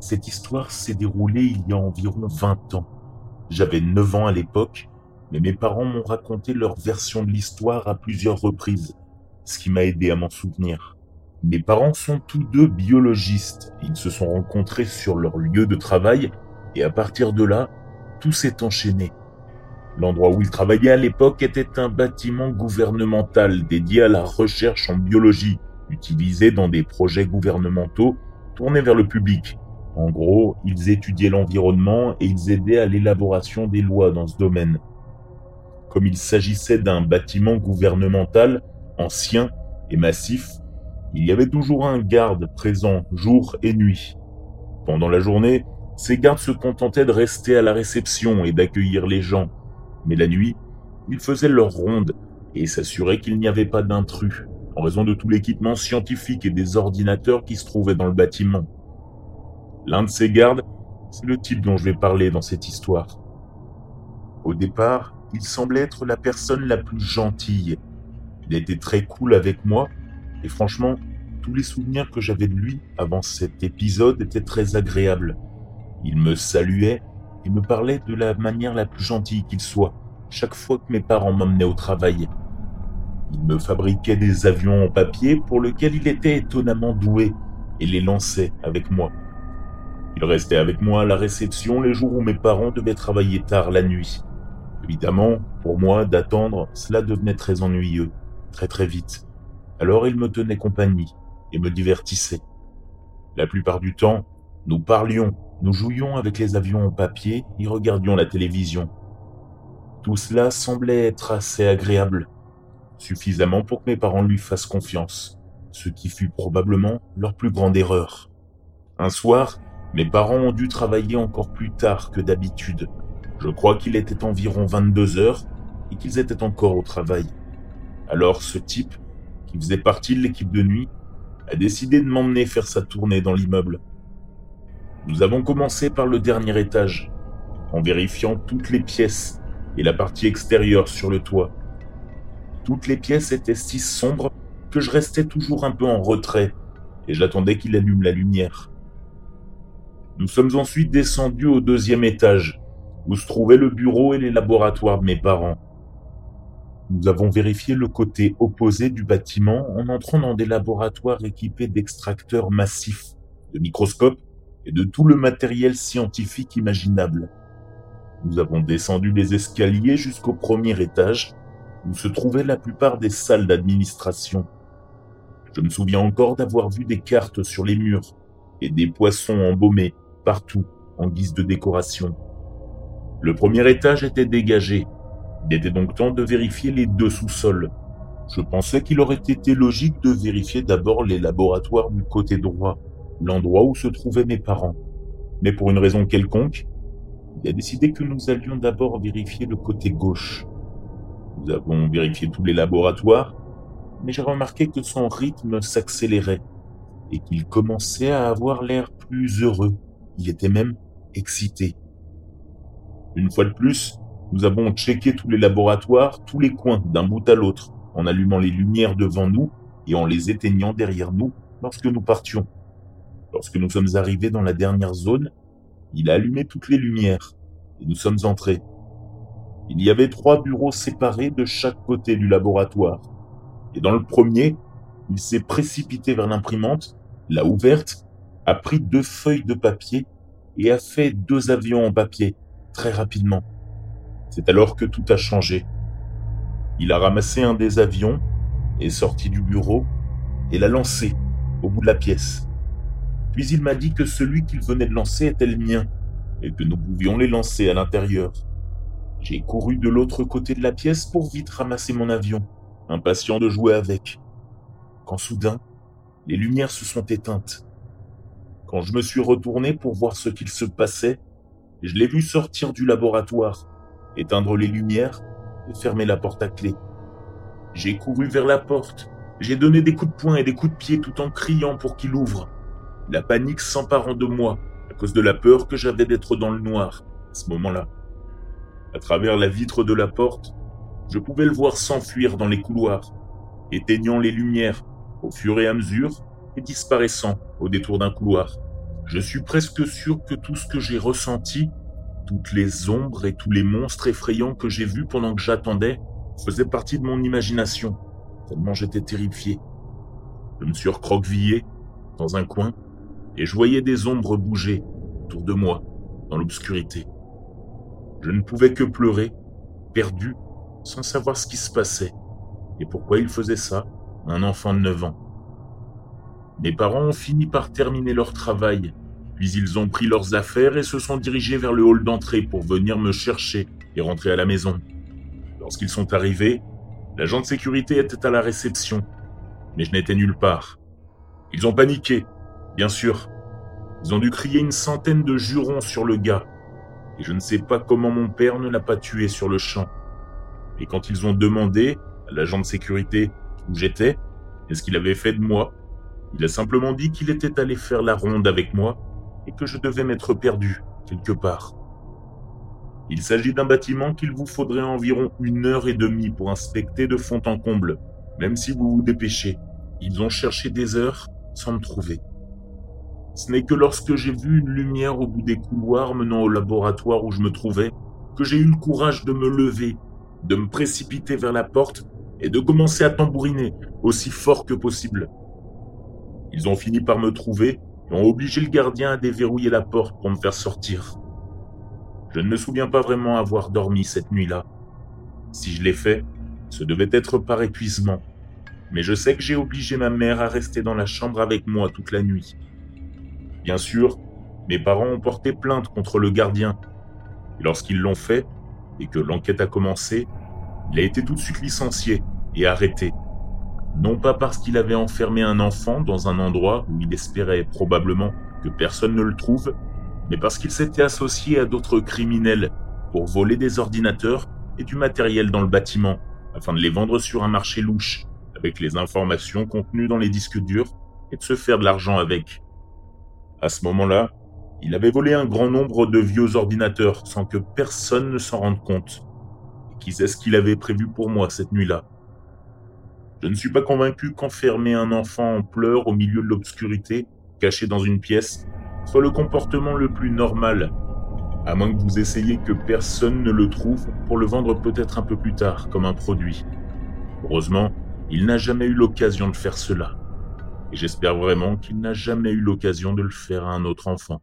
Cette histoire s'est déroulée il y a environ 20 ans. J'avais 9 ans à l'époque, mais mes parents m'ont raconté leur version de l'histoire à plusieurs reprises, ce qui m'a aidé à m'en souvenir. Mes parents sont tous deux biologistes. Ils se sont rencontrés sur leur lieu de travail et à partir de là, tout s'est enchaîné. L'endroit où ils travaillaient à l'époque était un bâtiment gouvernemental dédié à la recherche en biologie, utilisé dans des projets gouvernementaux tournés vers le public. En gros, ils étudiaient l'environnement et ils aidaient à l'élaboration des lois dans ce domaine. Comme il s'agissait d'un bâtiment gouvernemental ancien et massif, il y avait toujours un garde présent jour et nuit. Pendant la journée, ces gardes se contentaient de rester à la réception et d'accueillir les gens, mais la nuit, ils faisaient leur ronde et s'assuraient qu'il n'y avait pas d'intrus, en raison de tout l'équipement scientifique et des ordinateurs qui se trouvaient dans le bâtiment. L'un de ces gardes, c'est le type dont je vais parler dans cette histoire. Au départ, il semblait être la personne la plus gentille. Il était très cool avec moi, et franchement, tous les souvenirs que j'avais de lui avant cet épisode étaient très agréables. Il me saluait et me parlait de la manière la plus gentille qu'il soit, chaque fois que mes parents m'emmenaient au travail. Il me fabriquait des avions en papier pour lesquels il était étonnamment doué et les lançait avec moi. Il restait avec moi à la réception les jours où mes parents devaient travailler tard la nuit. Évidemment, pour moi, d'attendre, cela devenait très ennuyeux, très très vite. Alors il me tenait compagnie et me divertissait. La plupart du temps, nous parlions, nous jouions avec les avions en papier et regardions la télévision. Tout cela semblait être assez agréable, suffisamment pour que mes parents lui fassent confiance, ce qui fut probablement leur plus grande erreur. Un soir, mes parents ont dû travailler encore plus tard que d'habitude. Je crois qu'il était environ 22 heures et qu'ils étaient encore au travail. Alors ce type, qui faisait partie de l'équipe de nuit, a décidé de m'emmener faire sa tournée dans l'immeuble. Nous avons commencé par le dernier étage, en vérifiant toutes les pièces et la partie extérieure sur le toit. Toutes les pièces étaient si sombres que je restais toujours un peu en retrait et j'attendais qu'il allume la lumière. Nous sommes ensuite descendus au deuxième étage, où se trouvaient le bureau et les laboratoires de mes parents. Nous avons vérifié le côté opposé du bâtiment en entrant dans des laboratoires équipés d'extracteurs massifs, de microscopes et de tout le matériel scientifique imaginable. Nous avons descendu les escaliers jusqu'au premier étage, où se trouvaient la plupart des salles d'administration. Je me souviens encore d'avoir vu des cartes sur les murs et des poissons embaumés partout en guise de décoration. Le premier étage était dégagé. Il était donc temps de vérifier les deux sous-sols. Je pensais qu'il aurait été logique de vérifier d'abord les laboratoires du côté droit, l'endroit où se trouvaient mes parents. Mais pour une raison quelconque, il a décidé que nous allions d'abord vérifier le côté gauche. Nous avons vérifié tous les laboratoires, mais j'ai remarqué que son rythme s'accélérait et qu'il commençait à avoir l'air plus heureux. Il était même excité. Une fois de plus, nous avons checké tous les laboratoires, tous les coins, d'un bout à l'autre, en allumant les lumières devant nous et en les éteignant derrière nous lorsque nous partions. Lorsque nous sommes arrivés dans la dernière zone, il a allumé toutes les lumières et nous sommes entrés. Il y avait trois bureaux séparés de chaque côté du laboratoire. Et dans le premier, il s'est précipité vers l'imprimante, l'a ouverte, a pris deux feuilles de papier et a fait deux avions en papier, très rapidement. C'est alors que tout a changé. Il a ramassé un des avions, est sorti du bureau et l'a lancé au bout de la pièce. Puis il m'a dit que celui qu'il venait de lancer était le mien et que nous pouvions les lancer à l'intérieur. J'ai couru de l'autre côté de la pièce pour vite ramasser mon avion, impatient de jouer avec. Quand soudain, les lumières se sont éteintes. Quand je me suis retourné pour voir ce qu'il se passait, je l'ai vu sortir du laboratoire, éteindre les lumières et fermer la porte à clé. J'ai couru vers la porte, j'ai donné des coups de poing et des coups de pied tout en criant pour qu'il ouvre la panique s'emparant de moi à cause de la peur que j'avais d'être dans le noir à ce moment-là. À travers la vitre de la porte, je pouvais le voir s'enfuir dans les couloirs, éteignant les lumières au fur et à mesure disparaissant au détour d'un couloir. Je suis presque sûr que tout ce que j'ai ressenti, toutes les ombres et tous les monstres effrayants que j'ai vus pendant que j'attendais, faisaient partie de mon imagination, tellement j'étais terrifié. Je me suis recroquevillé dans un coin et je voyais des ombres bouger autour de moi, dans l'obscurité. Je ne pouvais que pleurer, perdu, sans savoir ce qui se passait et pourquoi il faisait ça, un enfant de 9 ans. Mes parents ont fini par terminer leur travail, puis ils ont pris leurs affaires et se sont dirigés vers le hall d'entrée pour venir me chercher et rentrer à la maison. Lorsqu'ils sont arrivés, l'agent de sécurité était à la réception, mais je n'étais nulle part. Ils ont paniqué, bien sûr. Ils ont dû crier une centaine de jurons sur le gars, et je ne sais pas comment mon père ne l'a pas tué sur le champ. Et quand ils ont demandé à l'agent de sécurité où j'étais et ce qu'il avait fait de moi, il a simplement dit qu'il était allé faire la ronde avec moi et que je devais m'être perdu quelque part. Il s'agit d'un bâtiment qu'il vous faudrait environ une heure et demie pour inspecter de fond en comble, même si vous vous dépêchez. Ils ont cherché des heures sans me trouver. Ce n'est que lorsque j'ai vu une lumière au bout des couloirs menant au laboratoire où je me trouvais que j'ai eu le courage de me lever, de me précipiter vers la porte et de commencer à tambouriner aussi fort que possible. Ils ont fini par me trouver et ont obligé le gardien à déverrouiller la porte pour me faire sortir. Je ne me souviens pas vraiment avoir dormi cette nuit-là. Si je l'ai fait, ce devait être par épuisement. Mais je sais que j'ai obligé ma mère à rester dans la chambre avec moi toute la nuit. Bien sûr, mes parents ont porté plainte contre le gardien. Et lorsqu'ils l'ont fait, et que l'enquête a commencé, il a été tout de suite licencié et arrêté. Non pas parce qu'il avait enfermé un enfant dans un endroit où il espérait probablement que personne ne le trouve, mais parce qu'il s'était associé à d'autres criminels pour voler des ordinateurs et du matériel dans le bâtiment, afin de les vendre sur un marché louche, avec les informations contenues dans les disques durs, et de se faire de l'argent avec. À ce moment-là, il avait volé un grand nombre de vieux ordinateurs sans que personne ne s'en rende compte. Et qui sait ce qu'il avait prévu pour moi cette nuit-là Je ne suis pas convaincu qu'enfermer un enfant en pleurs au milieu de l'obscurité, caché dans une pièce, soit le comportement le plus normal, à moins que vous essayiez que personne ne le trouve pour le vendre peut-être un peu plus tard comme un produit. Heureusement, il n'a jamais eu l'occasion de faire cela. Et j'espère vraiment qu'il n'a jamais eu l'occasion de le faire à un autre enfant.